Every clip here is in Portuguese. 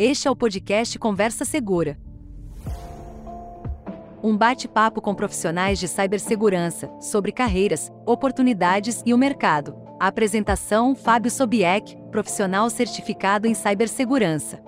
Este é o podcast Conversa Segura. Um bate-papo com profissionais de cibersegurança sobre carreiras, oportunidades e o mercado. A apresentação: Fábio Sobieck, profissional certificado em cibersegurança.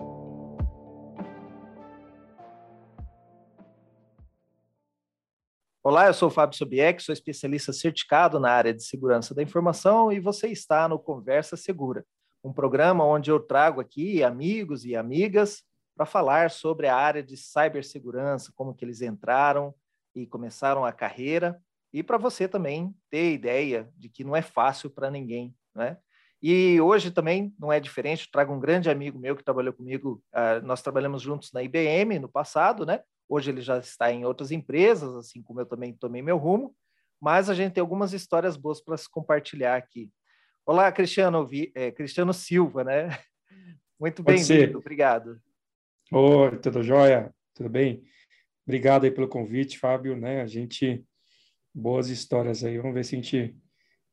Olá, eu sou o Fábio Sobieck, sou especialista certificado na área de segurança da informação e você está no Conversa Segura, um programa onde eu trago aqui amigos e amigas para falar sobre a área de cibersegurança, como que eles entraram e começaram a carreira, e para você também ter ideia de que não é fácil para ninguém, né? E hoje também não é diferente, trago um grande amigo meu que trabalhou comigo, uh, nós trabalhamos juntos na IBM no passado, né? Hoje ele já está em outras empresas, assim como eu também tomei meu rumo, mas a gente tem algumas histórias boas para se compartilhar aqui. Olá, Cristiano, é, Cristiano Silva, né? Muito bem-vindo, obrigado. Oi, tudo jóia? Tudo bem? Obrigado aí pelo convite, Fábio, né? A gente, boas histórias aí, vamos ver se a gente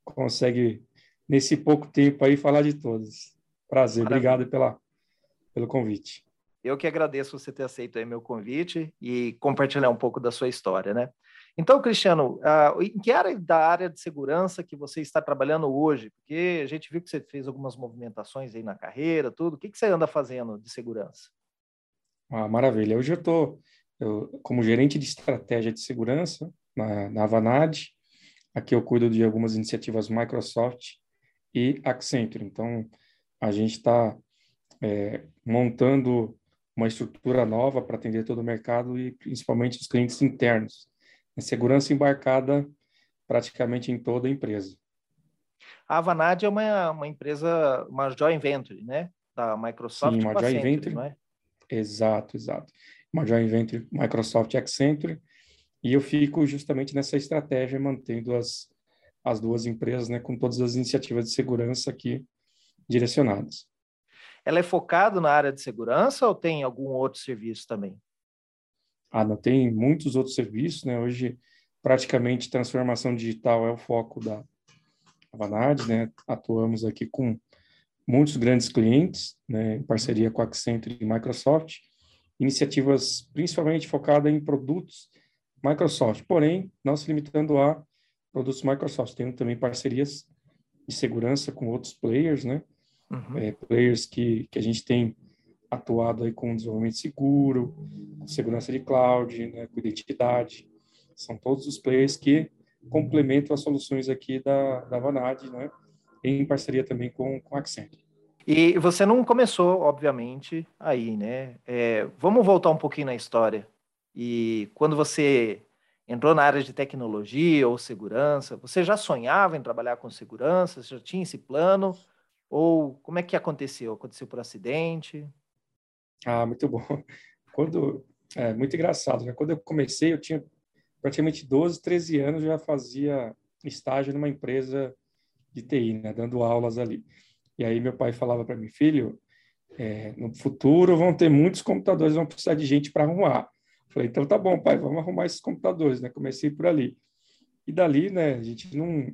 consegue, nesse pouco tempo aí, falar de todas. Prazer, Maravilha. obrigado pela, pelo convite. Eu que agradeço você ter aceito aí meu convite e compartilhar um pouco da sua história, né? Então, Cristiano, uh, em que área da área de segurança que você está trabalhando hoje? Porque a gente viu que você fez algumas movimentações aí na carreira, tudo. O que, que você anda fazendo de segurança? Ah, maravilha. Hoje eu estou como gerente de estratégia de segurança na, na Avanade. Aqui eu cuido de algumas iniciativas Microsoft e Accenture. Então, a gente está é, montando uma estrutura nova para atender todo o mercado e principalmente os clientes internos. Segurança embarcada praticamente em toda a empresa. A Avanade é uma, uma empresa, uma joint venture, né? Da Microsoft. Sim, uma joint venture. Não é? Exato, exato. Uma joint venture Microsoft Accenture. E eu fico justamente nessa estratégia, mantendo as, as duas empresas, né, com todas as iniciativas de segurança aqui direcionadas ela é focada na área de segurança ou tem algum outro serviço também? Ah, não, tem muitos outros serviços, né? Hoje, praticamente, transformação digital é o foco da Vanad, né? Atuamos aqui com muitos grandes clientes, né? Em parceria com a Accenture e Microsoft, iniciativas principalmente focadas em produtos Microsoft, porém, não se limitando a produtos Microsoft, temos também parcerias de segurança com outros players, né? uhum. é, players que, que a gente tem atuado aí com desenvolvimento seguro, segurança de cloud, né, com identidade. São todos os players que complementam as soluções aqui da, da Vanad, né, em parceria também com, com a Accenture. E você não começou, obviamente, aí, né? É, vamos voltar um pouquinho na história. E quando você entrou na área de tecnologia ou segurança, você já sonhava em trabalhar com segurança? Você já tinha esse plano? Ou como é que aconteceu? Aconteceu por acidente? Ah, muito bom. Quando é muito engraçado, né? Quando eu comecei, eu tinha praticamente 12, 13 anos, já fazia estágio numa empresa de TI, né? Dando aulas ali. E aí meu pai falava para mim, filho, é, no futuro vão ter muitos computadores, vão precisar de gente para arrumar. Falei, então tá bom, pai, vamos arrumar esses computadores, né? Comecei por ali. E dali, né, a gente não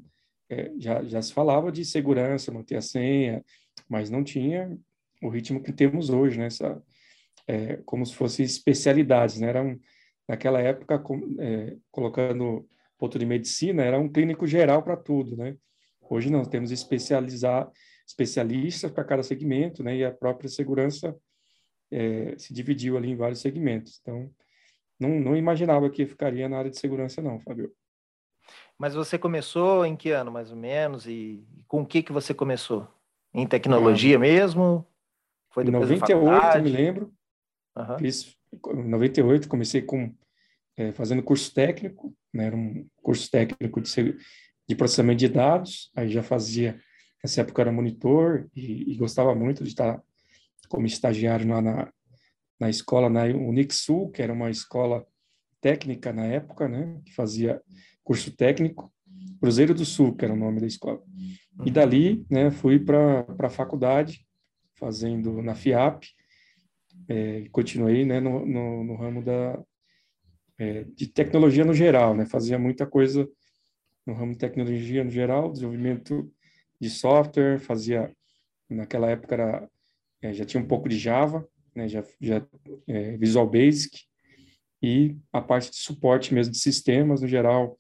é, já, já se falava de segurança, manter a senha, mas não tinha o ritmo que temos hoje, né? Essa, é, como se fossem especialidades, né? Era um, naquela época, com, é, colocando ponto de medicina, era um clínico geral para tudo, né? Hoje não, temos especializar, especialistas para cada segmento, né? E a própria segurança é, se dividiu ali em vários segmentos. Então, não, não imaginava que ficaria na área de segurança, não, Fábio. Mas você começou em que ano, mais ou menos? E, com o que que você começou? Em tecnologia ah, mesmo? Foi depois 98, me lembro. Uhum. Fiz em 98, comecei com é, fazendo curso técnico, né? Era um curso técnico de, de processamento de dados. Aí já fazia, nessa época era monitor e, e gostava muito de estar como estagiário lá na, na escola, na Unixul, que era uma escola técnica na época, né? Que fazia curso técnico, Cruzeiro do Sul, que era o nome da escola. E dali, né, fui para a faculdade, fazendo na FIAP, é, continuei né, no, no, no ramo da, é, de tecnologia no geral, né, fazia muita coisa no ramo de tecnologia no geral, desenvolvimento de software, fazia, naquela época era, é, já tinha um pouco de Java, né, já, já é, Visual Basic, e a parte de suporte mesmo de sistemas no geral,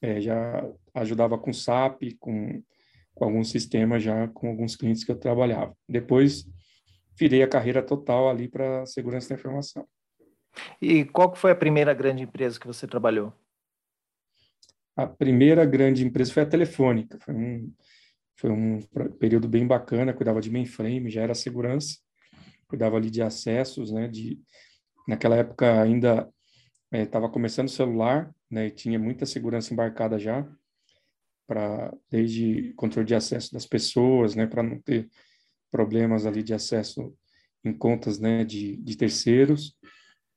é, já ajudava com SAP, com, com alguns sistemas já com alguns clientes que eu trabalhava. Depois virei a carreira total ali para segurança da informação. E qual foi a primeira grande empresa que você trabalhou? A primeira grande empresa foi a Telefônica. Foi um, foi um período bem bacana, cuidava de mainframe, já era segurança, cuidava ali de acessos, né, de naquela época ainda estava é, começando o celular, né, e tinha muita segurança embarcada já, para desde controle de acesso das pessoas, né, para não ter problemas ali de acesso em contas, né, de, de terceiros,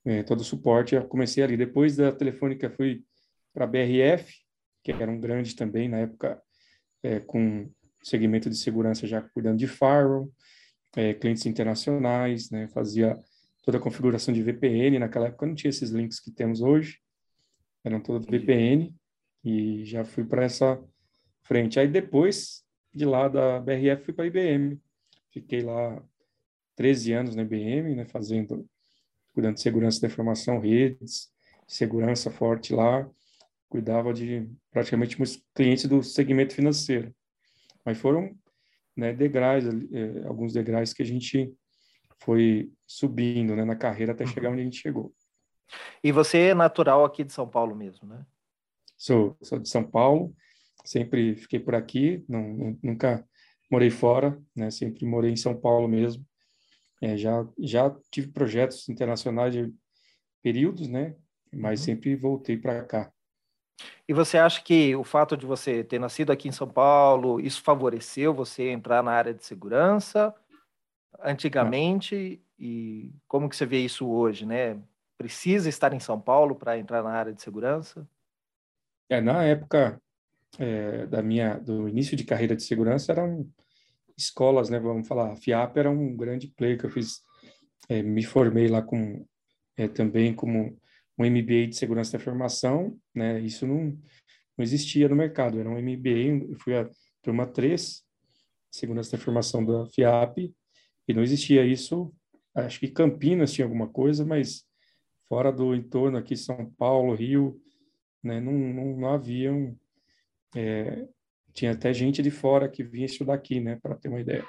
é, todo o suporte, eu comecei ali. Depois da Telefônica fui para a BRF, que era um grande também, na época, é, com segmento de segurança já cuidando de firewall, é, clientes internacionais, né, fazia toda a configuração de VPN, naquela época não tinha esses links que temos hoje, eram todos VPN, e já fui para essa frente. Aí depois, de lá da BRF, fui para a IBM, fiquei lá 13 anos na IBM, né, fazendo, cuidando de segurança da informação, redes, segurança forte lá, cuidava de praticamente muitos clientes do segmento financeiro. Mas foram né, degraus, eh, alguns degraus que a gente foi subindo né, na carreira até chegar uhum. onde a gente chegou. E você é natural aqui de São Paulo mesmo, né? Sou, sou de São Paulo, sempre fiquei por aqui, não, nunca morei fora, né? Sempre morei em São Paulo mesmo. É, já já tive projetos internacionais de períodos, né? Mas uhum. sempre voltei para cá. E você acha que o fato de você ter nascido aqui em São Paulo, isso favoreceu você entrar na área de segurança antigamente e como que você vê isso hoje, né? Precisa estar em São Paulo para entrar na área de segurança? É, na época é, da minha do início de carreira de segurança eram escolas, né? Vamos falar, a FIAP era um grande player que eu fiz, é, me formei lá com é, também como um MBA de segurança da informação, né? Isso não, não existia no mercado, era um MBA, eu fui a turma 3, segurança da informação da FIAP, e não existia isso. Acho que Campinas tinha alguma coisa, mas fora do entorno aqui, São Paulo, Rio, né? Não, não, não. É, tinha até gente de fora que vinha estudar aqui, né? Para ter uma ideia.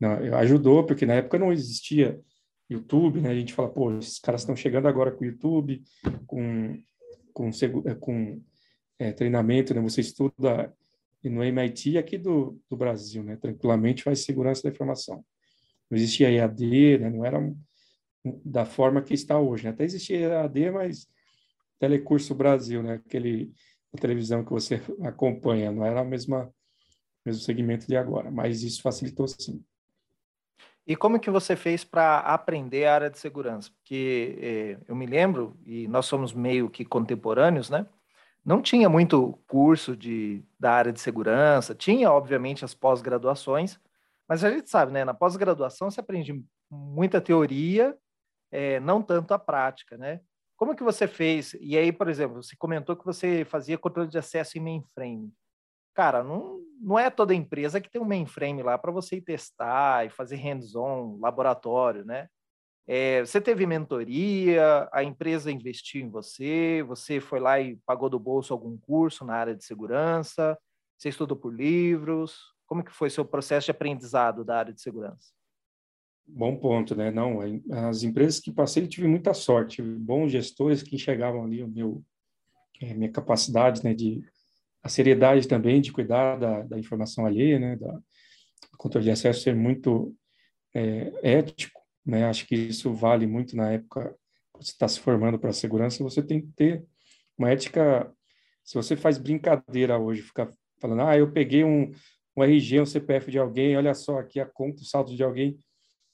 Não, ajudou, porque na época não existia YouTube, né? A gente fala, pô, esses caras estão chegando agora com YouTube, com, com, é, com é, treinamento, né? Você estuda no MIT aqui do, do Brasil, né? Tranquilamente faz segurança da informação. Não existia EAD, né? Não era da forma que está hoje. Né? Até existia EAD, mas Telecurso Brasil, né? Aquele a televisão que você acompanha, não era mesma mesmo segmento de agora, mas isso facilitou sim. E como que você fez para aprender a área de segurança? Porque eh, eu me lembro, e nós somos meio que contemporâneos, né? Não tinha muito curso de, da área de segurança, tinha, obviamente, as pós-graduações, mas a gente sabe, né? Na pós-graduação você aprende muita teoria, eh, não tanto a prática, né? Como que você fez? E aí, por exemplo, você comentou que você fazia controle de acesso em mainframe. Cara, não, não é toda empresa que tem um mainframe lá para você ir testar e fazer hands-on, laboratório, né? É, você teve mentoria, a empresa investiu em você, você foi lá e pagou do bolso algum curso na área de segurança, você estudou por livros, como que foi seu processo de aprendizado da área de segurança? Bom ponto, né? Não, as empresas que passei tive muita sorte, bons gestores que enxergavam ali o meu, é, minha capacidade, né, de a seriedade também de cuidar da, da informação alheia, né, da do controle de acesso ser muito é, ético, né, acho que isso vale muito na época que você está se formando para segurança, você tem que ter uma ética, se você faz brincadeira hoje, ficar falando, ah, eu peguei um, um RG, um CPF de alguém, olha só aqui a conta, o saldo de alguém,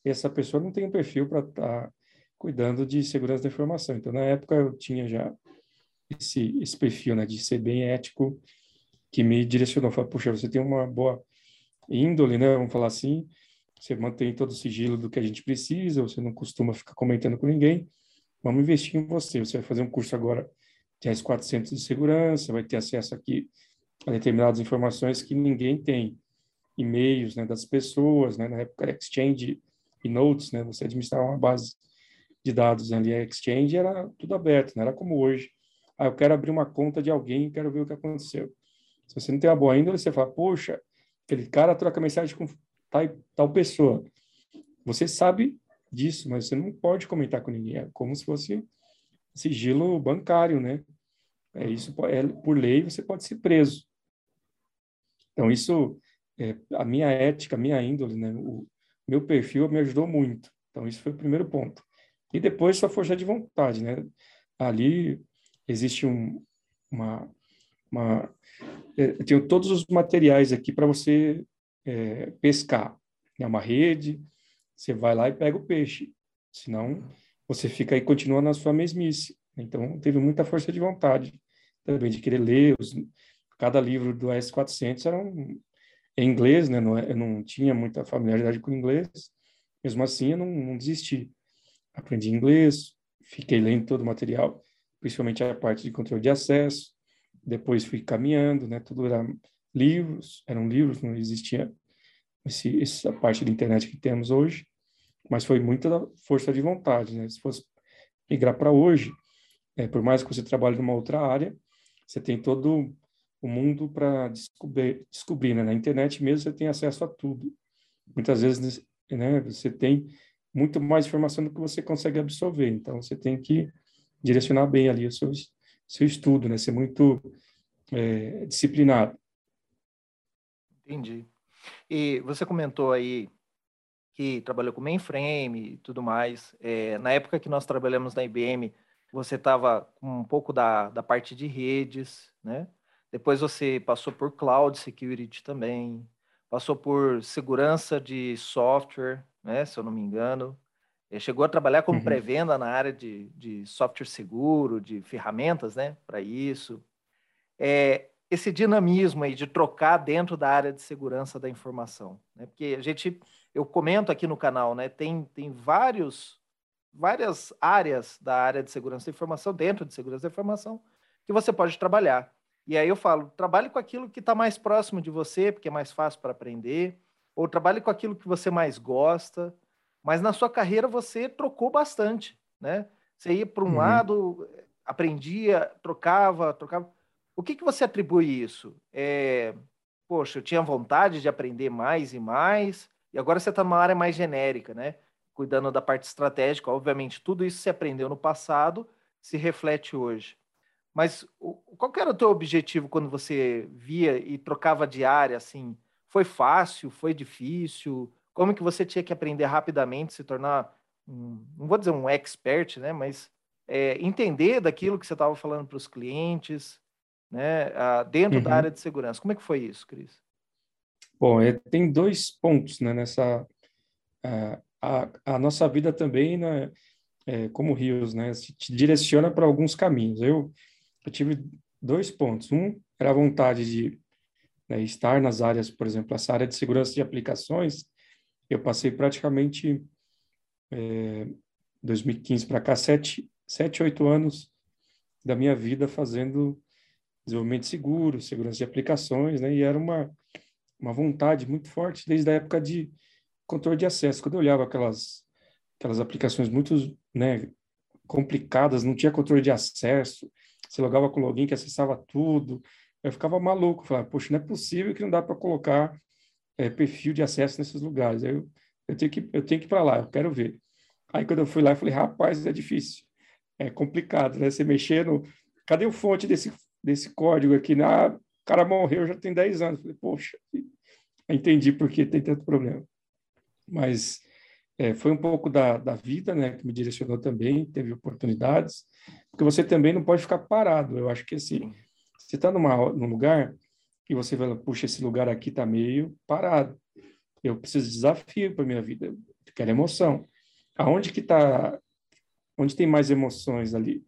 essa pessoa não tem um perfil para estar tá cuidando de segurança da informação. Então, na época, eu tinha já esse, esse perfil né, de ser bem ético que me direcionou. Falei, puxa, você tem uma boa índole, né? Vamos falar assim. Você mantém todo o sigilo do que a gente precisa, você não costuma ficar comentando com ninguém. Vamos investir em você. Você vai fazer um curso agora de S400 de segurança, vai ter acesso aqui a determinadas informações que ninguém tem. E-mails né, das pessoas, né? na época era Exchange notes, né? Você administrar uma base de dados ali, Exchange era tudo aberto, não era como hoje. Ah, eu quero abrir uma conta de alguém, quero ver o que aconteceu. Se você não tem uma boa índole, você fala, poxa, aquele cara troca mensagem com tal, tal pessoa. Você sabe disso, mas você não pode comentar com ninguém. É como se fosse sigilo bancário, né? É isso, é, por lei, você pode ser preso. Então, isso, é, a minha ética, a minha índole, né? O meu perfil me ajudou muito. Então, isso foi o primeiro ponto. E depois, sua força de vontade, né? Ali existe um, uma, uma é, eu tenho todos os materiais aqui para você é, pescar. É uma rede, você vai lá e pega o peixe. Senão, você fica aí continua na sua mesmice. Então, teve muita força de vontade também de querer ler. Os, cada livro do S400 era um, em inglês, né? Não, é, eu não tinha muita familiaridade com inglês. Mesmo assim, eu não, não desisti. Aprendi inglês, fiquei lendo todo o material, principalmente a parte de controle de acesso. Depois fui caminhando, né? Tudo era livros, eram livros, não existia esse, essa parte da internet que temos hoje. Mas foi muita força de vontade, né? Se fosse migrar para hoje, é, por mais que você trabalhe numa outra área, você tem todo o mundo para descobrir, descobrir né? Na internet mesmo você tem acesso a tudo. Muitas vezes né, você tem muito mais informação do que você consegue absorver. Então, você tem que direcionar bem ali o seu, seu estudo, né? Ser muito é, disciplinado. Entendi. E você comentou aí que trabalhou com mainframe e tudo mais. É, na época que nós trabalhamos na IBM, você estava com um pouco da, da parte de redes, né? Depois você passou por cloud security também, passou por segurança de software, né? Se eu não me engano. Ele chegou a trabalhar como uhum. pré-venda na área de, de software seguro, de ferramentas, né? Para isso. É, esse dinamismo aí de trocar dentro da área de segurança da informação, né? Porque a gente, eu comento aqui no canal, né? Tem, tem vários várias áreas da área de segurança da informação, dentro de segurança da informação, que você pode trabalhar. E aí eu falo, trabalhe com aquilo que está mais próximo de você, porque é mais fácil para aprender, ou trabalhe com aquilo que você mais gosta, mas na sua carreira você trocou bastante, né? Você ia para um uhum. lado, aprendia, trocava, trocava. O que, que você atribui isso? É, poxa, eu tinha vontade de aprender mais e mais, e agora você está numa área mais genérica, né? cuidando da parte estratégica. Obviamente, tudo isso se aprendeu no passado, se reflete hoje. Mas qual era o teu objetivo quando você via e trocava de área, assim? Foi fácil? Foi difícil? Como que você tinha que aprender rapidamente, se tornar, um, não vou dizer um expert, né? Mas é, entender daquilo que você estava falando para os clientes, né? dentro uhum. da área de segurança. Como é que foi isso, Cris? Bom, é, tem dois pontos né, nessa uh, a, a nossa vida também, né, é, como rios, né, se direciona para alguns caminhos. Eu, eu tive dois pontos. Um era a vontade de né, estar nas áreas, por exemplo, essa área de segurança de aplicações. Eu passei praticamente é, 2015 para cá sete, sete, oito anos da minha vida fazendo desenvolvimento seguro, segurança de aplicações, né? E era uma uma vontade muito forte desde a época de controle de acesso. Quando eu olhava aquelas, aquelas aplicações muito né, complicadas, não tinha controle de acesso, você logava com login que acessava tudo, eu ficava maluco, falava, poxa, não é possível que não dá para colocar é, perfil de acesso nesses lugares. Aí eu, eu tenho que eu tenho que ir para lá, eu quero ver. Aí quando eu fui lá, eu falei, rapaz, é difícil, é complicado, né? Você mexer no, cadê o fonte desse desse código aqui? Ah, o cara morreu já tem 10 anos. Eu falei, poxa, entendi por que tem tanto problema mas é, foi um pouco da, da vida, né, que me direcionou também, teve oportunidades, porque você também não pode ficar parado. Eu acho que assim, você está num lugar e você fala, puxa, esse lugar aqui está meio parado. Eu preciso de desafio para minha vida, eu quero emoção. Aonde que está, onde tem mais emoções ali?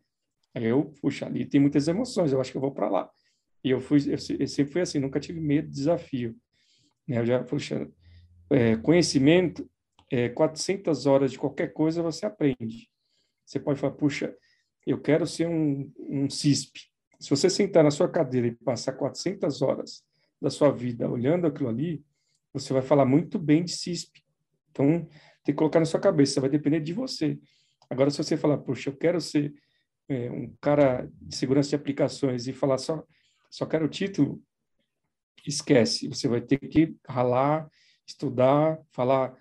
Aí eu, puxa, ali tem muitas emoções, eu acho que eu vou para lá. E eu fui, eu, eu sempre fui assim, nunca tive medo de desafio. Né? Eu já, puxa, é, conhecimento, é, 400 horas de qualquer coisa você aprende. Você pode falar, puxa, eu quero ser um, um CISP. Se você sentar na sua cadeira e passar 400 horas da sua vida olhando aquilo ali, você vai falar muito bem de CISP. Então, tem que colocar na sua cabeça, vai depender de você. Agora, se você falar, puxa, eu quero ser é, um cara de segurança de aplicações e falar só, só quero o título, esquece. Você vai ter que ralar, estudar, falar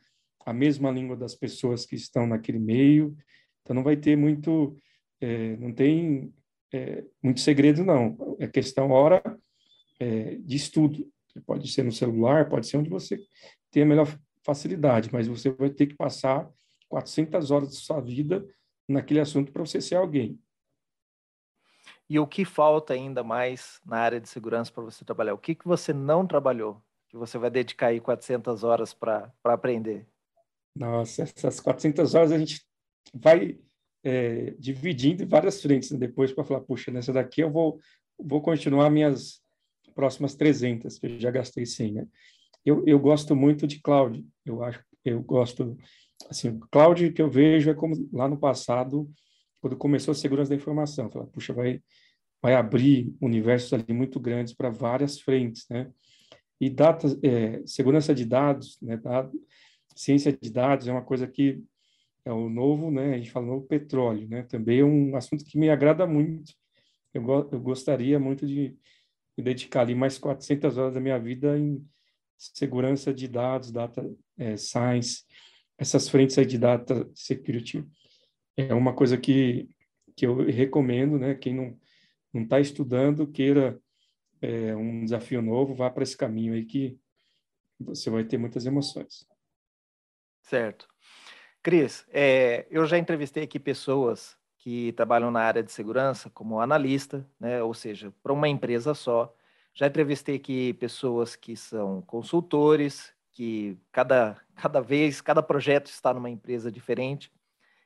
a mesma língua das pessoas que estão naquele meio. Então, não vai ter muito, é, não tem é, muito segredo, não. É questão, hora, é, de estudo. Pode ser no celular, pode ser onde você tem a melhor facilidade, mas você vai ter que passar 400 horas de sua vida naquele assunto para você ser alguém. E o que falta ainda mais na área de segurança para você trabalhar? O que, que você não trabalhou, que você vai dedicar aí 400 horas para aprender? Nossa, essas 400 horas a gente vai é, dividindo em várias frentes né? depois para falar, puxa, nessa daqui eu vou, vou continuar minhas próximas 300, que eu já gastei 100, né? Eu, eu gosto muito de cloud, eu acho, eu gosto, assim, cloud que eu vejo é como lá no passado, quando começou a segurança da informação, falar, puxa, vai, vai abrir universos ali muito grandes para várias frentes, né? E data, é, segurança de dados, né? Dado, ciência de dados é uma coisa que é o novo, né? A gente fala novo petróleo, né? Também é um assunto que me agrada muito. Eu, eu gostaria muito de me dedicar ali mais 400 horas da minha vida em segurança de dados, data é, science, essas frentes aí de data security. É uma coisa que, que eu recomendo, né? Quem não não está estudando, queira é, um desafio novo, vá para esse caminho aí que você vai ter muitas emoções. Certo. Cris, é, eu já entrevistei aqui pessoas que trabalham na área de segurança como analista, né, ou seja, para uma empresa só. Já entrevistei aqui pessoas que são consultores, que cada, cada vez, cada projeto está numa empresa diferente.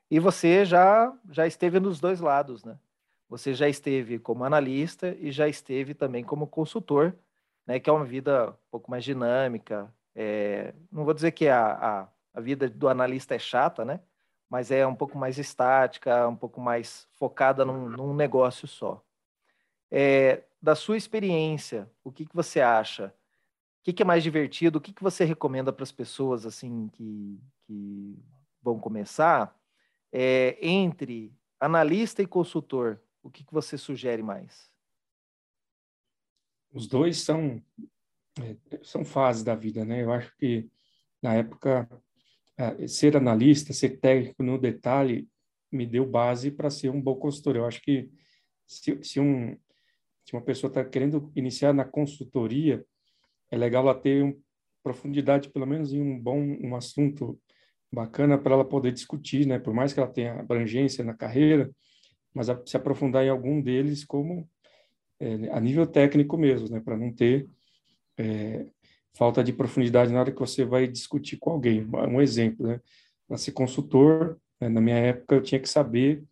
E você já, já esteve nos dois lados, né? Você já esteve como analista e já esteve também como consultor, né? Que é uma vida um pouco mais dinâmica. É, não vou dizer que a, a, a vida do analista é chata, né? mas é um pouco mais estática, um pouco mais focada num, num negócio só. É, da sua experiência, o que, que você acha? O que, que é mais divertido? O que, que você recomenda para as pessoas assim que, que vão começar? É, entre analista e consultor, o que, que você sugere mais? Os dois são, é, são fases da vida, né? Eu acho que na época ser analista, ser técnico no detalhe, me deu base para ser um bom consultor. Eu acho que se, se, um, se uma pessoa está querendo iniciar na consultoria, é legal ela ter um, profundidade, pelo menos em um bom um assunto bacana para ela poder discutir, né? Por mais que ela tenha abrangência na carreira, mas a, se aprofundar em algum deles como é, a nível técnico mesmo, né? Para não ter é, falta de profundidade na hora que você vai discutir com alguém. Um exemplo, né? Para ser consultor, né? na minha época eu tinha que saber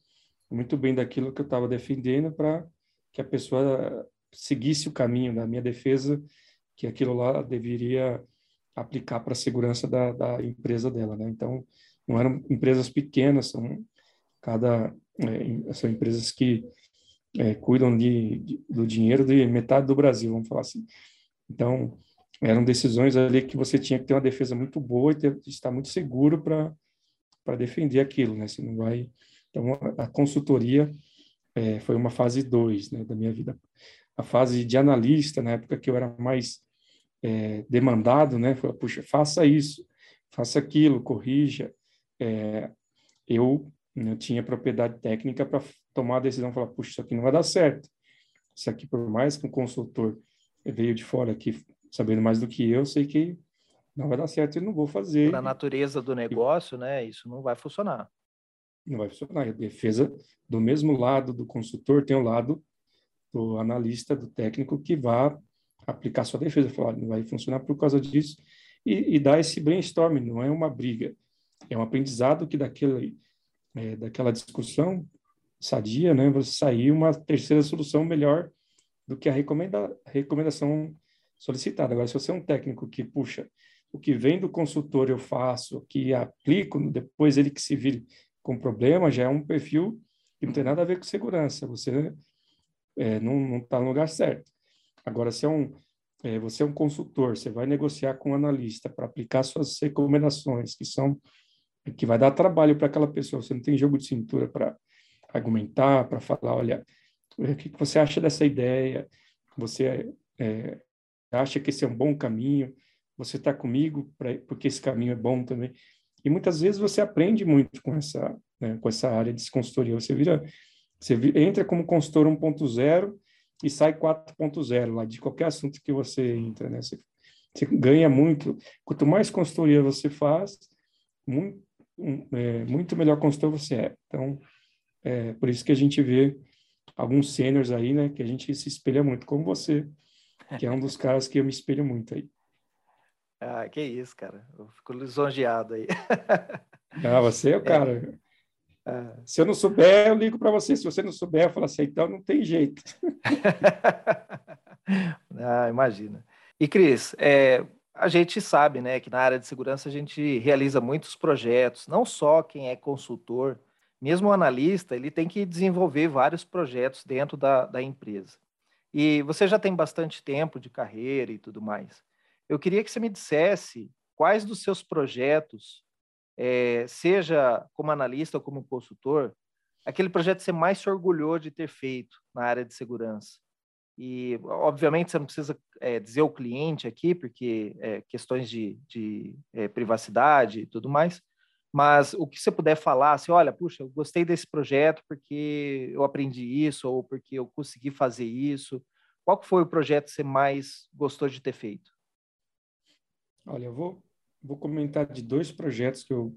muito bem daquilo que eu estava defendendo para que a pessoa seguisse o caminho da minha defesa, que aquilo lá deveria aplicar para a segurança da, da, empresa dela, né? Então, não eram empresas pequenas, são cada é, são empresas que é, cuidam de, de, do dinheiro de metade do Brasil, vamos falar assim. Então, eram decisões ali que você tinha que ter uma defesa muito boa e ter, estar muito seguro para defender aquilo, né? Você não vai então a, consultoria é, foi uma fase 2 né, da minha vida. A fase de analista, na época que eu era mais é, demandado, né? Foi, puxa, faça isso, faça aquilo, corrija. É, eu, eu tinha propriedade técnica para tomar a decisão, falar, puxa, isso aqui não vai dar certo. Isso aqui, por mais que um consultor veio de fora aqui sabendo mais do que eu, sei que não vai dar certo e não vou fazer. Na natureza do negócio, né? Isso não vai funcionar. Não vai funcionar. A defesa, do mesmo lado do consultor, tem o lado do analista, do técnico, que vai aplicar sua defesa. Falar, não vai funcionar por causa disso. E, e dar esse brainstorming, não é uma briga. É um aprendizado que daquele, é, daquela discussão sadia, né? Você sair uma terceira solução melhor do que a recomenda, recomendação solicitado. Agora, se você é um técnico que, puxa, o que vem do consultor eu faço, que aplico, depois ele que se vire com problema, já é um perfil que não tem nada a ver com segurança. Você é, não está no lugar certo. Agora, se é um, é, você é um consultor, você vai negociar com um analista para aplicar suas recomendações, que são que vai dar trabalho para aquela pessoa. Você não tem jogo de cintura para argumentar, para falar, olha, o que, você acha dessa ideia? Você é, acha que esse é um bom caminho? Você está comigo pra, porque esse caminho é bom também? E muitas vezes você aprende muito com essa, né, com essa área de consultoria. Você vira, você entra como consultor 1.0 e sai 4.0 lá de qualquer assunto que você entra, né? Você, você ganha muito. Quanto mais consultoria você faz, muito, é, muito melhor consultor você é. Então, é por isso que a gente vê alguns sêniores aí, né, que a gente se espelha muito, como você, que é um dos caras que eu me espelho muito aí. Ah, que isso, cara. Eu fico lisonjeado aí. Ah, você é o cara. É. Se eu não souber, eu ligo para você. Se você não souber, eu falo assim, então não tem jeito. ah, imagina. E, Cris, é, a gente sabe né, que na área de segurança a gente realiza muitos projetos, não só quem é consultor, mesmo o analista, ele tem que desenvolver vários projetos dentro da, da empresa. E você já tem bastante tempo de carreira e tudo mais. Eu queria que você me dissesse quais dos seus projetos, é, seja como analista ou como consultor, aquele projeto que você mais se orgulhou de ter feito na área de segurança. E, obviamente, você não precisa é, dizer o cliente aqui, porque é, questões de, de privacidade e tudo mais, mas o que você puder falar, assim, olha, puxa, eu gostei desse projeto porque eu aprendi isso ou porque eu consegui fazer isso. Qual foi o projeto que você mais gostou de ter feito? Olha, eu vou, vou comentar de dois projetos que eu,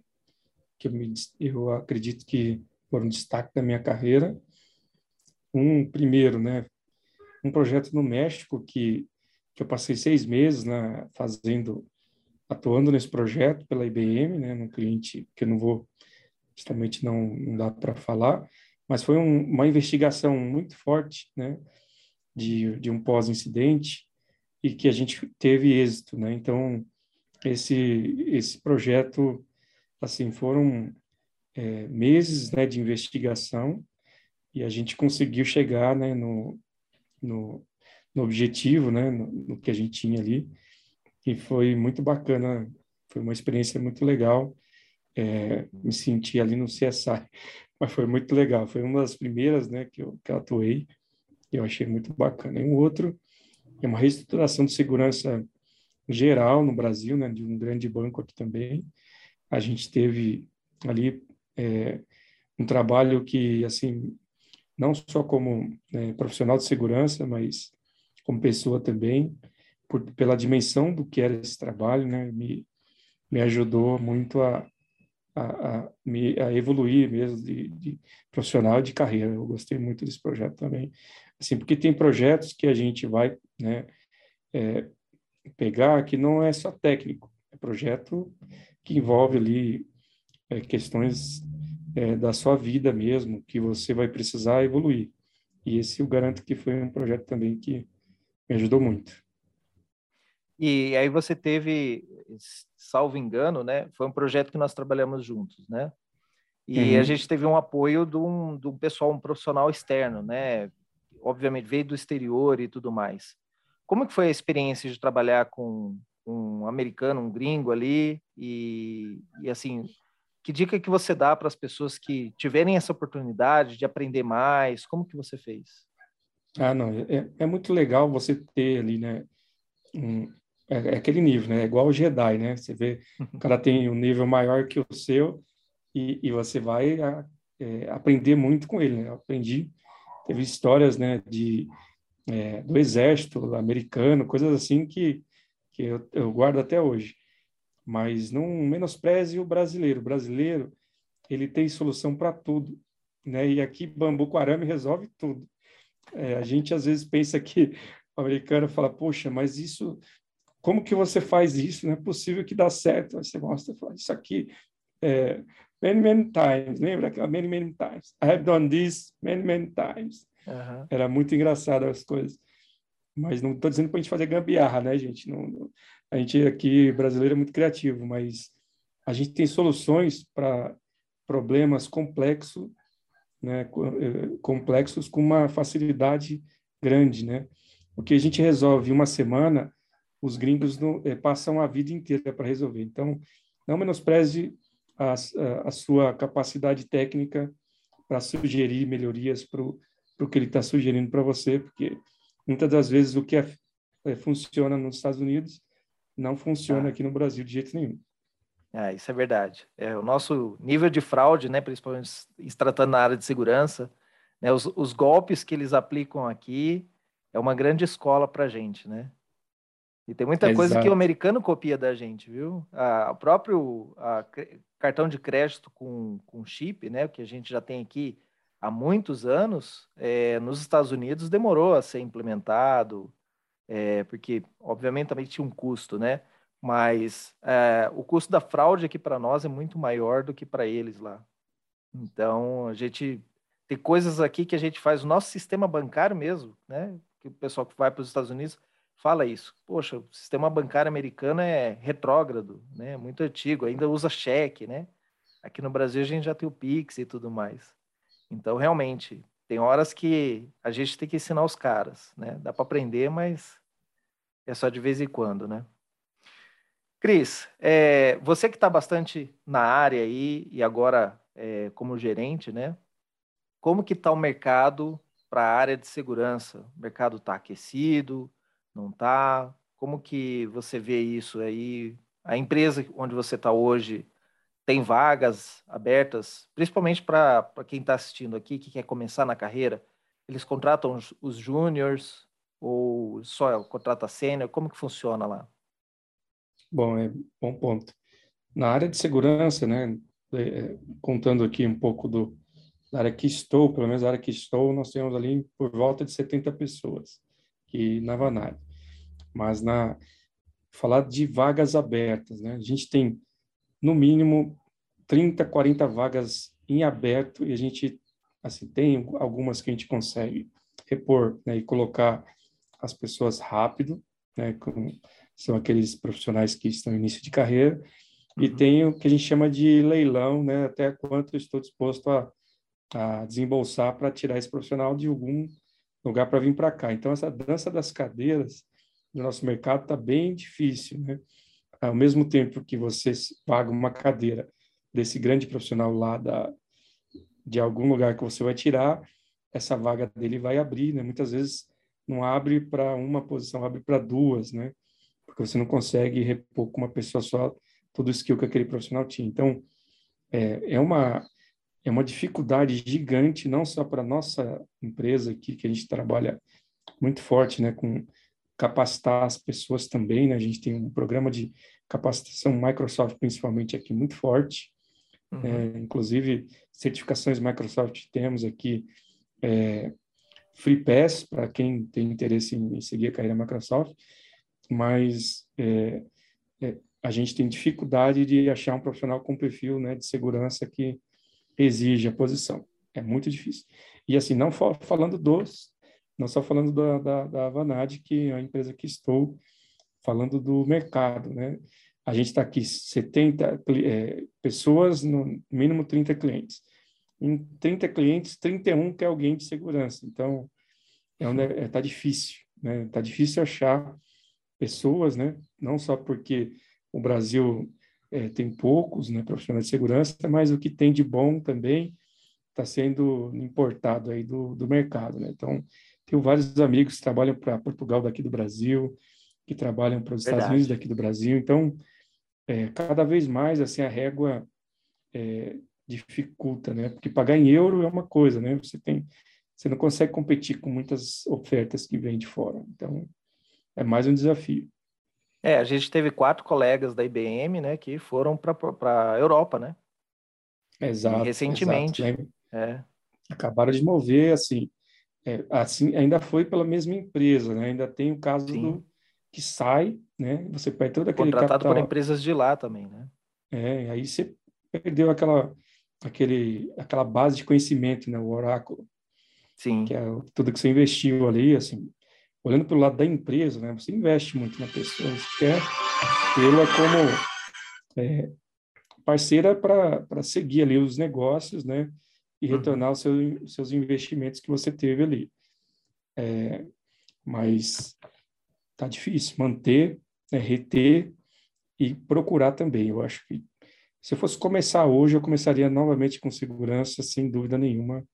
que eu, me, eu acredito que foram destaque da minha carreira. Um primeiro, né, um projeto no México que, que eu passei seis meses né, fazendo atuando nesse projeto pela IBM, né, num cliente que eu não vou, justamente não, não dá para falar, mas foi um, uma investigação muito forte, né, de, de um pós-incidente e que a gente teve êxito, né, então esse, esse projeto, assim, foram é, meses, né, de investigação e a gente conseguiu chegar, né, no, no, no objetivo, né, no, no que a gente tinha ali, e foi muito bacana, foi uma experiência muito legal. É, me senti ali no CSI, mas foi muito legal. Foi uma das primeiras, né, que eu, que eu atuei. E eu achei muito bacana. E um outro é uma reestruturação de segurança geral no Brasil, né, de um grande banco aqui também. A gente teve ali é, um trabalho que, assim, não só como né, profissional de segurança, mas como pessoa também, por, pela dimensão do que era esse trabalho, né, me, me ajudou muito a, a, a, me, a evoluir mesmo de, de profissional de carreira. Eu gostei muito desse projeto também, assim, porque tem projetos que a gente vai, né, é, pegar que não é só técnico, é projeto que envolve ali é, questões é, da sua vida mesmo, que você vai precisar evoluir. E esse eu garanto que foi um projeto também que me ajudou muito. E aí você teve, salvo engano, né? Foi um projeto que nós trabalhamos juntos, né? E uhum. a gente teve um apoio de um, de um pessoal, um profissional externo, né? Obviamente veio do exterior e tudo mais. Como que foi a experiência de trabalhar com um americano, um gringo ali? E, e assim, que dica que você dá para as pessoas que tiverem essa oportunidade de aprender mais? Como que você fez? Ah, não, é, é muito legal você ter ali, né, um, é, é, aquele nível, né? É igual o Jedi, né? Você vê, o cara tem um nível maior que o seu e, e você vai a, é, aprender muito com ele, né? Eu aprendi, teve histórias, né, de, é, do exército americano, coisas assim que, que eu, eu guardo até hoje. Mas não menospreze o brasileiro. O brasileiro, ele tem solução para tudo, né? E aqui Bambu com arame resolve tudo. É, a gente às vezes pensa que o americano fala, poxa, mas isso como que você faz isso? Não é possível que dá certo. Você mostra, fala, isso aqui é, many, many times. Lembra? Many, many times. I have done this many, many times. Uhum. Era muito engraçado as coisas. Mas não estou dizendo para a gente fazer gambiarra, né, gente? Não, não, a gente aqui, brasileiro, é muito criativo, mas a gente tem soluções para problemas complexos, né, eh, complexos com uma facilidade grande, né? O que a gente resolve em uma semana, os gringos não, é, passam a vida inteira para resolver. Então, não menospreze a, a sua capacidade técnica para sugerir melhorias para o que ele está sugerindo para você, porque muitas das vezes o que é, é, funciona nos Estados Unidos não funciona ah. aqui no Brasil de jeito nenhum. Ah, isso é verdade. É, o nosso nível de fraude, né, principalmente se tratando na área de segurança, né, os, os golpes que eles aplicam aqui é uma grande escola para a gente, né? E tem muita Exato. coisa que o americano copia da gente, viu? A, o próprio a, cartão de crédito com, com chip, né, que a gente já tem aqui há muitos anos, é, nos Estados Unidos demorou a ser implementado, é, porque obviamente também tinha um custo, né? Mas é, o custo da fraude aqui para nós é muito maior do que para eles lá. Então a gente tem coisas aqui que a gente faz, o nosso sistema bancário mesmo, né? Que o pessoal que vai para os Estados Unidos fala isso. Poxa, o sistema bancário americano é retrógrado, né? Muito antigo, ainda usa cheque, né? Aqui no Brasil a gente já tem o Pix e tudo mais. Então, realmente, tem horas que a gente tem que ensinar os caras, né? Dá para aprender, mas é só de vez em quando, né? Cris, é, você que está bastante na área aí e agora é, como gerente, né? Como que está o mercado para a área de segurança? O mercado está aquecido? Não está? Como que você vê isso aí? A empresa onde você está hoje tem vagas abertas, principalmente para quem está assistindo aqui, que quer começar na carreira? Eles contratam os, os júniors ou só contrata sênior? Como que funciona lá? Bom, é bom ponto. Na área de segurança, né, é, contando aqui um pouco do, da área que estou, pelo menos a área que estou, nós temos ali por volta de 70 pessoas aqui na Vanade. Mas na falar de vagas abertas, né? A gente tem no mínimo 30, 40 vagas em aberto e a gente assim tem algumas que a gente consegue repor, né, e colocar as pessoas rápido, né, com, são aqueles profissionais que estão no início de carreira, e uhum. tem o que a gente chama de leilão, né, até quanto eu estou disposto a, a desembolsar para tirar esse profissional de algum lugar para vir para cá. Então, essa dança das cadeiras no nosso mercado está bem difícil, né? Ao mesmo tempo que você paga uma cadeira desse grande profissional lá da, de algum lugar que você vai tirar, essa vaga dele vai abrir, né? Muitas vezes não abre para uma posição, abre para duas, né? Porque você não consegue repor com uma pessoa só todo o skill que aquele profissional tinha. Então, é, é uma é uma dificuldade gigante, não só para nossa empresa aqui, que a gente trabalha muito forte, né, com capacitar as pessoas também, né? A gente tem um programa de capacitação Microsoft, principalmente aqui, muito forte. Uhum. É, inclusive, certificações Microsoft temos aqui, é, Free Pass, para quem tem interesse em, em, seguir a carreira Microsoft, mas é, é, a gente tem dificuldade de achar um profissional com perfil né, de segurança que exige a posição. É muito difícil. E assim, não falando dos não só falando da, da, da Vanad, que é a empresa que estou, falando do mercado, né? A gente está aqui 70 é, pessoas, no mínimo 30 clientes. Em 30 clientes, 31 que é alguém de segurança. Então, é onde é, tá difícil, né? Tá difícil achar pessoas, né? Não só porque o Brasil é, tem poucos, né, profissionais de segurança, mas o que tem de bom também está sendo importado aí do, do mercado, né? Então, tenho vários amigos que trabalham para Portugal daqui do Brasil, que trabalham para os Estados Unidos daqui do Brasil. Então, é, cada vez mais assim a régua é, dificulta, né? Porque pagar em euro é uma coisa, né? Você tem, você não consegue competir com muitas ofertas que vêm de fora. Então, é mais um desafio. É, a gente teve quatro colegas da IBM, né, que foram para a Europa, né? Exato. E recentemente. Exato, né? É. Acabaram de mover, assim, é, assim ainda foi pela mesma empresa, né? Ainda tem o caso Sim. do que sai, né? Você perde todo aquele contratado capital. por empresas de lá também, né? É, aí você perdeu aquela aquele aquela base de conhecimento, né? O oráculo. Sim. Que é tudo que você investiu ali, assim, olhando pelo lado da empresa, né? Você investe muito na pessoa, você quer tê-la como é, parceira para seguir ali os negócios, né? e uhum. retornar os seus, seus investimentos que você teve ali. É, mas tá difícil manter, né, reter e procurar também. Eu acho que se eu fosse começar hoje, eu começaria novamente com segurança, sem dúvida nenhuma.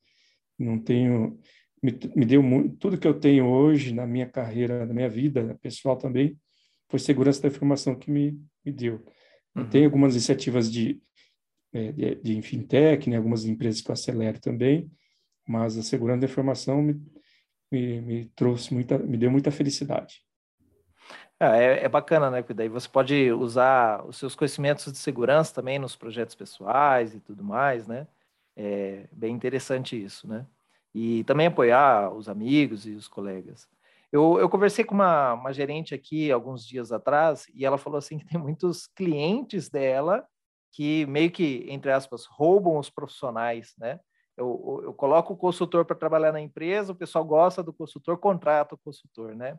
Não tenho, me, me deu muito, tudo que eu tenho hoje na minha carreira, na minha vida pessoal também, foi segurança da informação que me, me deu. Uhum. Tem algumas iniciativas de, é, de, de fintech, né, algumas empresas que eu acelero também, mas a segurança da informação me, me, me trouxe muita, me deu muita felicidade. É, é, bacana, né? Porque daí você pode usar os seus conhecimentos de segurança também nos projetos pessoais e tudo mais, né? É bem interessante isso, né? E também apoiar os amigos e os colegas. Eu, eu conversei com uma, uma gerente aqui alguns dias atrás e ela falou assim que tem muitos clientes dela que meio que, entre aspas, roubam os profissionais, né? Eu, eu coloco o consultor para trabalhar na empresa, o pessoal gosta do consultor, contrata o consultor, né?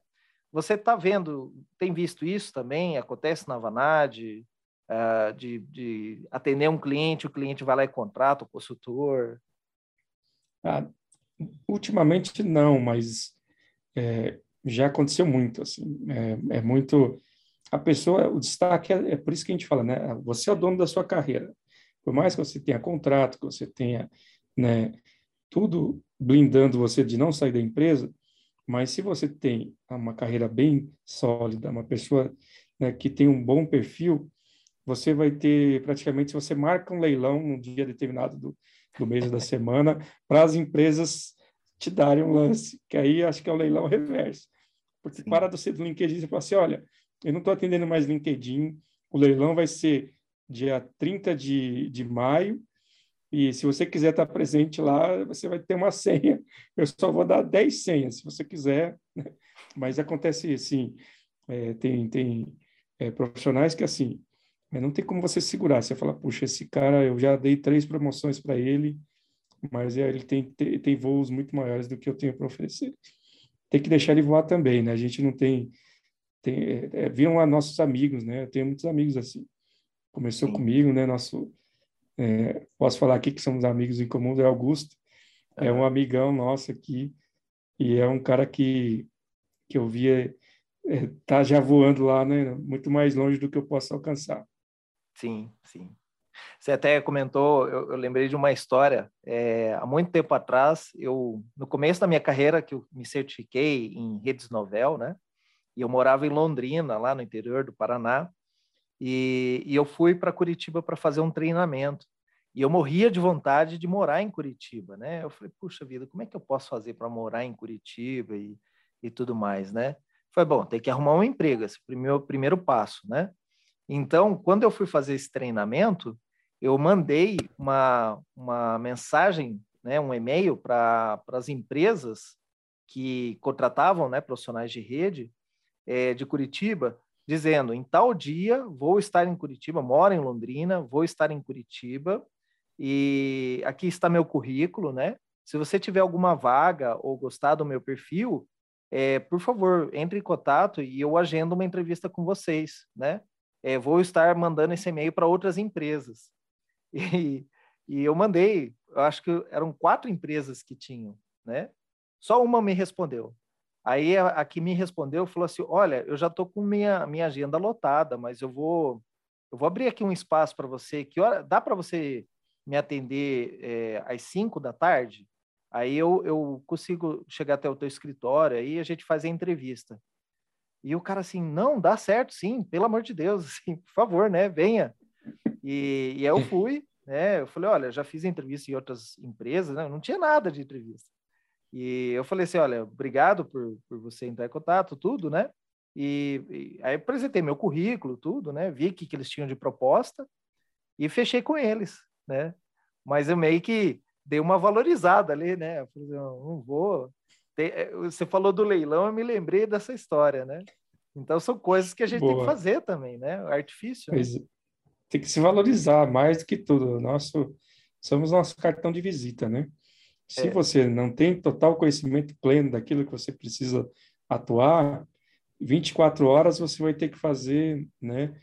Você está vendo, tem visto isso também? Acontece na Vanad, uh, de, de, atender um cliente, o cliente vai lá e contrata o consultor? Ah, ultimamente não, mas é, já aconteceu muito. Assim, é, é, muito. A pessoa, o destaque é, é por isso que a gente fala, né? Você é o dono da sua carreira. Por mais que você tenha contrato, que você tenha né, tudo blindando você de não sair da empresa, mas se você tem uma carreira bem sólida, uma pessoa né, que tem um bom perfil, você vai ter praticamente, se você marca um leilão num dia determinado do, do mês da semana, para as empresas te darem um lance, que aí acho que é o leilão reverso. Porque Sim. para você do LinkedIn, você fala assim, olha, eu não estou atendendo mais LinkedIn, o leilão vai ser dia 30 de, de maio, e se você quiser estar presente lá, você vai ter uma senha. Eu só vou dar 10 senhas, se você quiser. Né? Mas acontece assim, é, tem, tem é, profissionais que assim, não tem como você segurar. Você fala, puxa, esse cara, eu já dei três promoções para ele, mas é, ele tem, tem, tem voos muito maiores do que eu tenho para oferecer. Tem que deixar ele voar também, né? A gente não tem... tem é, é viram lá nossos amigos, né? Eu tenho muitos amigos assim. Começou Sim. comigo, né? Nosso é, posso falar aqui que somos amigos em comum, é Augusto, é um amigão nosso aqui, e é um cara que, que eu via é, tá já voando lá, né, muito mais longe do que eu posso alcançar. Sim, sim. Você até comentou, eu, eu lembrei de uma história. É, há muito tempo atrás, eu no começo da minha carreira, que eu me certifiquei em redes novel, né? E eu morava em Londrina, lá no interior do Paraná. E, e eu fui para Curitiba para fazer um treinamento. E eu morria de vontade de morar em Curitiba, né? Eu falei, puxa vida, como é que eu posso fazer para morar em Curitiba e, e tudo mais, né? Foi bom, tem que arrumar um emprego, esse primeiro primeiro passo, né? Então, quando eu fui fazer esse treinamento, eu mandei uma, uma mensagem, né, um e-mail para as empresas que contratavam né, profissionais de rede é, de Curitiba, dizendo: em tal dia vou estar em Curitiba, moro em Londrina, vou estar em Curitiba e aqui está meu currículo, né? Se você tiver alguma vaga ou gostar do meu perfil, é, por favor, entre em contato e eu agendo uma entrevista com vocês, né? É, vou estar mandando esse e-mail para outras empresas. E, e eu mandei, eu acho que eram quatro empresas que tinham, né? Só uma me respondeu. Aí a, a, que me respondeu falou assim: "Olha, eu já estou com minha minha agenda lotada, mas eu vou eu vou abrir aqui um espaço para você. Que hora dá para você me atender é, às 5 da tarde? Aí eu, eu consigo chegar até o teu escritório, aí a gente faz a entrevista. E o cara assim, não, dá certo, sim, pelo amor de Deus, assim, por favor, né, venha. E, e eu fui, né, eu falei, olha, já fiz entrevista em outras empresas, né, não tinha nada de entrevista. E eu falei assim, olha, obrigado por, por você entrar em contato, tudo, né? E, e aí apresentei meu currículo, tudo, né? Vi o que, que eles tinham de proposta e fechei com eles, né? Mas eu meio que dei uma valorizada ali, né? Eu falei, não, não vou. Eh, você falou do leilão, eu me lembrei dessa história, né? Então são coisas que a gente Boa. tem que fazer também, né? Artifício. Né? Tem que se valorizar mais do que tudo. Nosso, somos nosso cartão de visita, né? Se é. você não tem total conhecimento pleno daquilo que você precisa atuar, 24 horas você vai ter que fazer, né,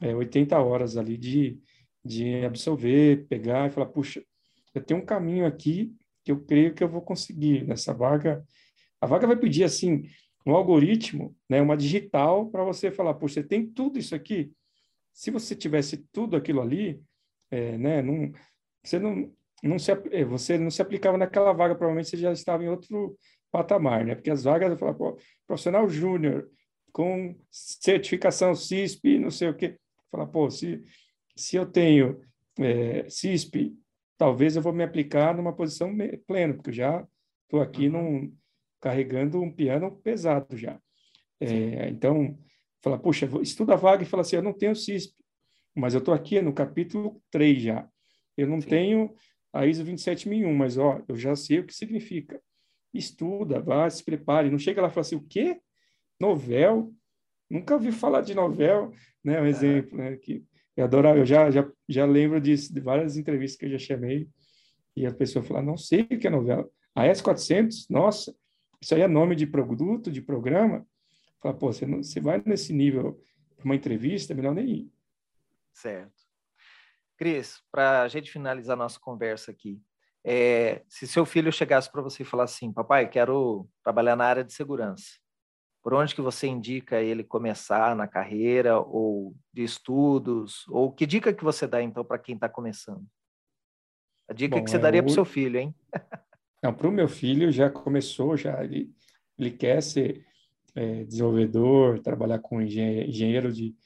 é, 80 horas ali de, de absorver, pegar e falar, puxa, eu tenho um caminho aqui que eu creio que eu vou conseguir nessa vaga. A vaga vai pedir, assim, um algoritmo, né, uma digital para você falar, puxa, você tem tudo isso aqui. Se você tivesse tudo aquilo ali, é, né, não, você não, não se, é, você não se aplicava naquela vaga, provavelmente você já estava em outro patamar, né? Porque as vagas, eu falava, pô, profissional júnior, com certificação CISP, não sei o quê. Falar, pô, se, se eu tenho é, CISP, talvez eu vou me aplicar numa posição plena, porque eu já estou aqui uhum. num, carregando um piano pesado já. É, então, falar, puxa, estuda a vaga e fala assim, eu não tenho CISP, mas eu estou aqui no capítulo 3 já. Eu não Sim. tenho a ISO 27001, mas ó, eu já sei o que significa. Estuda, vá, se prepare. Não chega lá e fala assim, o quê? Novel? Nunca ouvi falar de novel, né? Um exemplo, né? Que eu adorava, eu já, já, já lembro disso, de várias entrevistas que eu já chamei, e a pessoa fala, não sei o que é novela. A S400, nossa, isso aí é nome de produto, de programa. Fala, pô, você, não, você vai nesse nível para uma entrevista, é melhor nem ir. Certo. Cris, para a gente finalizar nossa conversa aqui, é, se seu filho chegasse para você e falasse assim, papai, quero trabalhar na área de segurança, por onde que você indica ele começar na carreira ou de estudos? Ou que dica que você dá, então, para quem está começando? A dica Bom, que você daria para o seu filho, hein? Não, para o meu filho já começou, já ele, ele quer ser é, desenvolvedor, trabalhar com engenheiro de,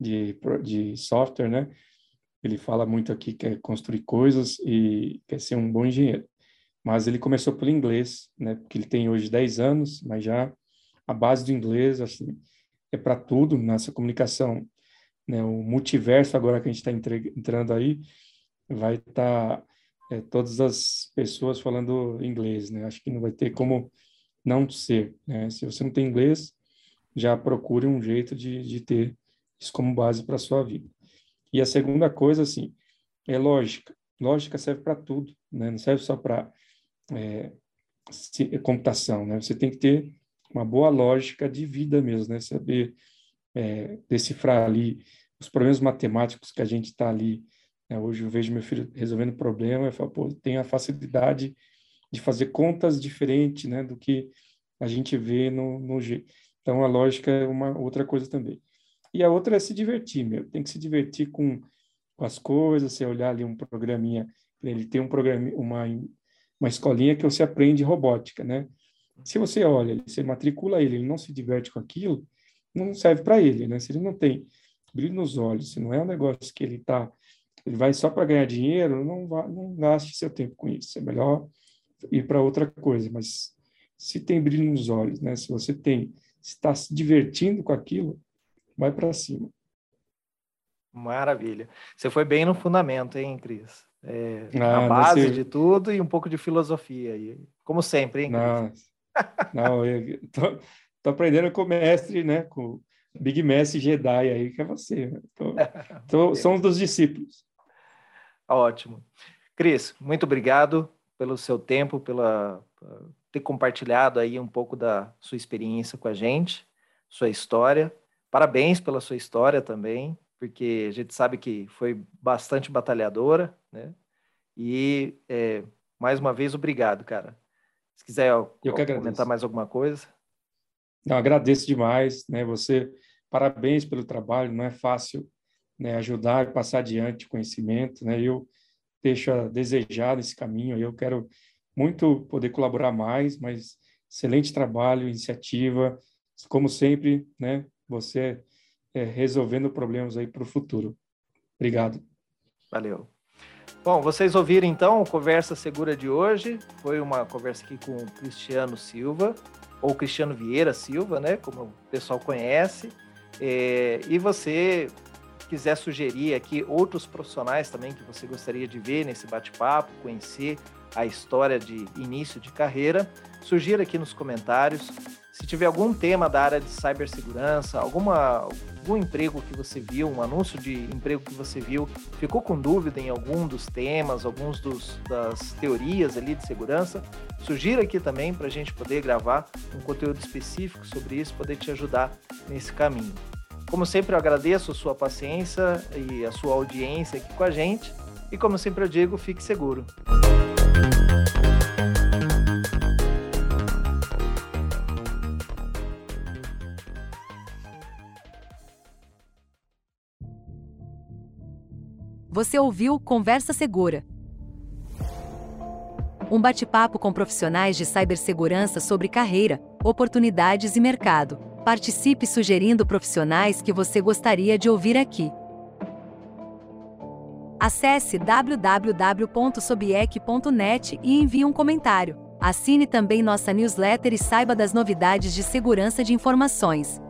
de, de software, né? Ele fala muito aqui que quer construir coisas e quer ser um bom engenheiro. Mas ele começou pelo inglês, né? Porque ele tem hoje 10 anos, mas já a base do inglês assim, é para tudo nessa comunicação. Né? O multiverso agora que a gente está entrando aí vai estar tá, é, todas as pessoas falando inglês. Né? Acho que não vai ter como não ser. Né? Se você não tem inglês, já procure um jeito de, de ter isso como base para a sua vida. E a segunda coisa, assim, é lógica. Lógica serve para tudo, né? não serve só para é, computação. Né? Você tem que ter uma boa lógica de vida mesmo, né? Saber é, decifrar ali os problemas matemáticos que a gente está ali. Né? Hoje eu vejo meu filho resolvendo problema, eu falo, pô, tem a facilidade de fazer contas diferentes, né, do que a gente vê no, no G. Então a lógica é uma outra coisa também. E a outra é se divertir, meu. Tem que se divertir com, com as coisas, você olhar ali um programinha, ele tem um programa, uma uma escolinha que você aprende robótica, né? Se você olha, você matricula ele, ele não se diverte com aquilo, não serve para ele, né? Se ele não tem brilho nos olhos, se não é um negócio que ele tá, ele vai só para ganhar dinheiro, não vá, não gaste seu tempo com isso. É melhor ir para outra coisa. Mas se tem brilho nos olhos, né? Se você tem, está se divertindo com aquilo, vai para cima. Maravilha. Você foi bem no fundamento, hein, Cris? É, ah, a base nesse... de tudo e um pouco de filosofia. Como sempre, hein, Cris? Não, eu tô, tô, aprendendo com o mestre, né? Com o Big Mestre Jedi aí, que é você. Tô, tô, somos dos discípulos. Ótimo. Cris, muito obrigado pelo seu tempo, pela ter compartilhado aí um pouco da sua experiência com a gente, sua história. Parabéns pela sua história também, porque a gente sabe que foi bastante batalhadora, né? E é, mais uma vez, obrigado, cara. Se quiser eu comentar mais alguma coisa. Não, agradeço demais, né? Você, parabéns pelo trabalho, não é fácil né, ajudar passar adiante conhecimento, né? Eu deixo a desejar esse caminho, eu quero muito poder colaborar mais, mas excelente trabalho, iniciativa, como sempre, né? Você é, resolvendo problemas aí para o futuro. Obrigado. Valeu. Bom, vocês ouviram então a Conversa Segura de hoje. Foi uma conversa aqui com o Cristiano Silva, ou Cristiano Vieira Silva, né? Como o pessoal conhece. É, e você quiser sugerir aqui outros profissionais também que você gostaria de ver nesse bate-papo, conhecer a história de início de carreira, sugira aqui nos comentários. Se tiver algum tema da área de cibersegurança, alguma, algum emprego que você viu, um anúncio de emprego que você viu, ficou com dúvida em algum dos temas, alguns dos, das teorias ali de segurança, sugira aqui também para a gente poder gravar um conteúdo específico sobre isso, poder te ajudar nesse caminho. Como sempre, eu agradeço sua paciência e a sua audiência aqui com a gente. E como sempre eu digo, fique seguro. Você ouviu Conversa Segura. Um bate-papo com profissionais de cibersegurança sobre carreira, oportunidades e mercado. Participe sugerindo profissionais que você gostaria de ouvir aqui. Acesse www.sobiec.net e envie um comentário. Assine também nossa newsletter e saiba das novidades de segurança de informações.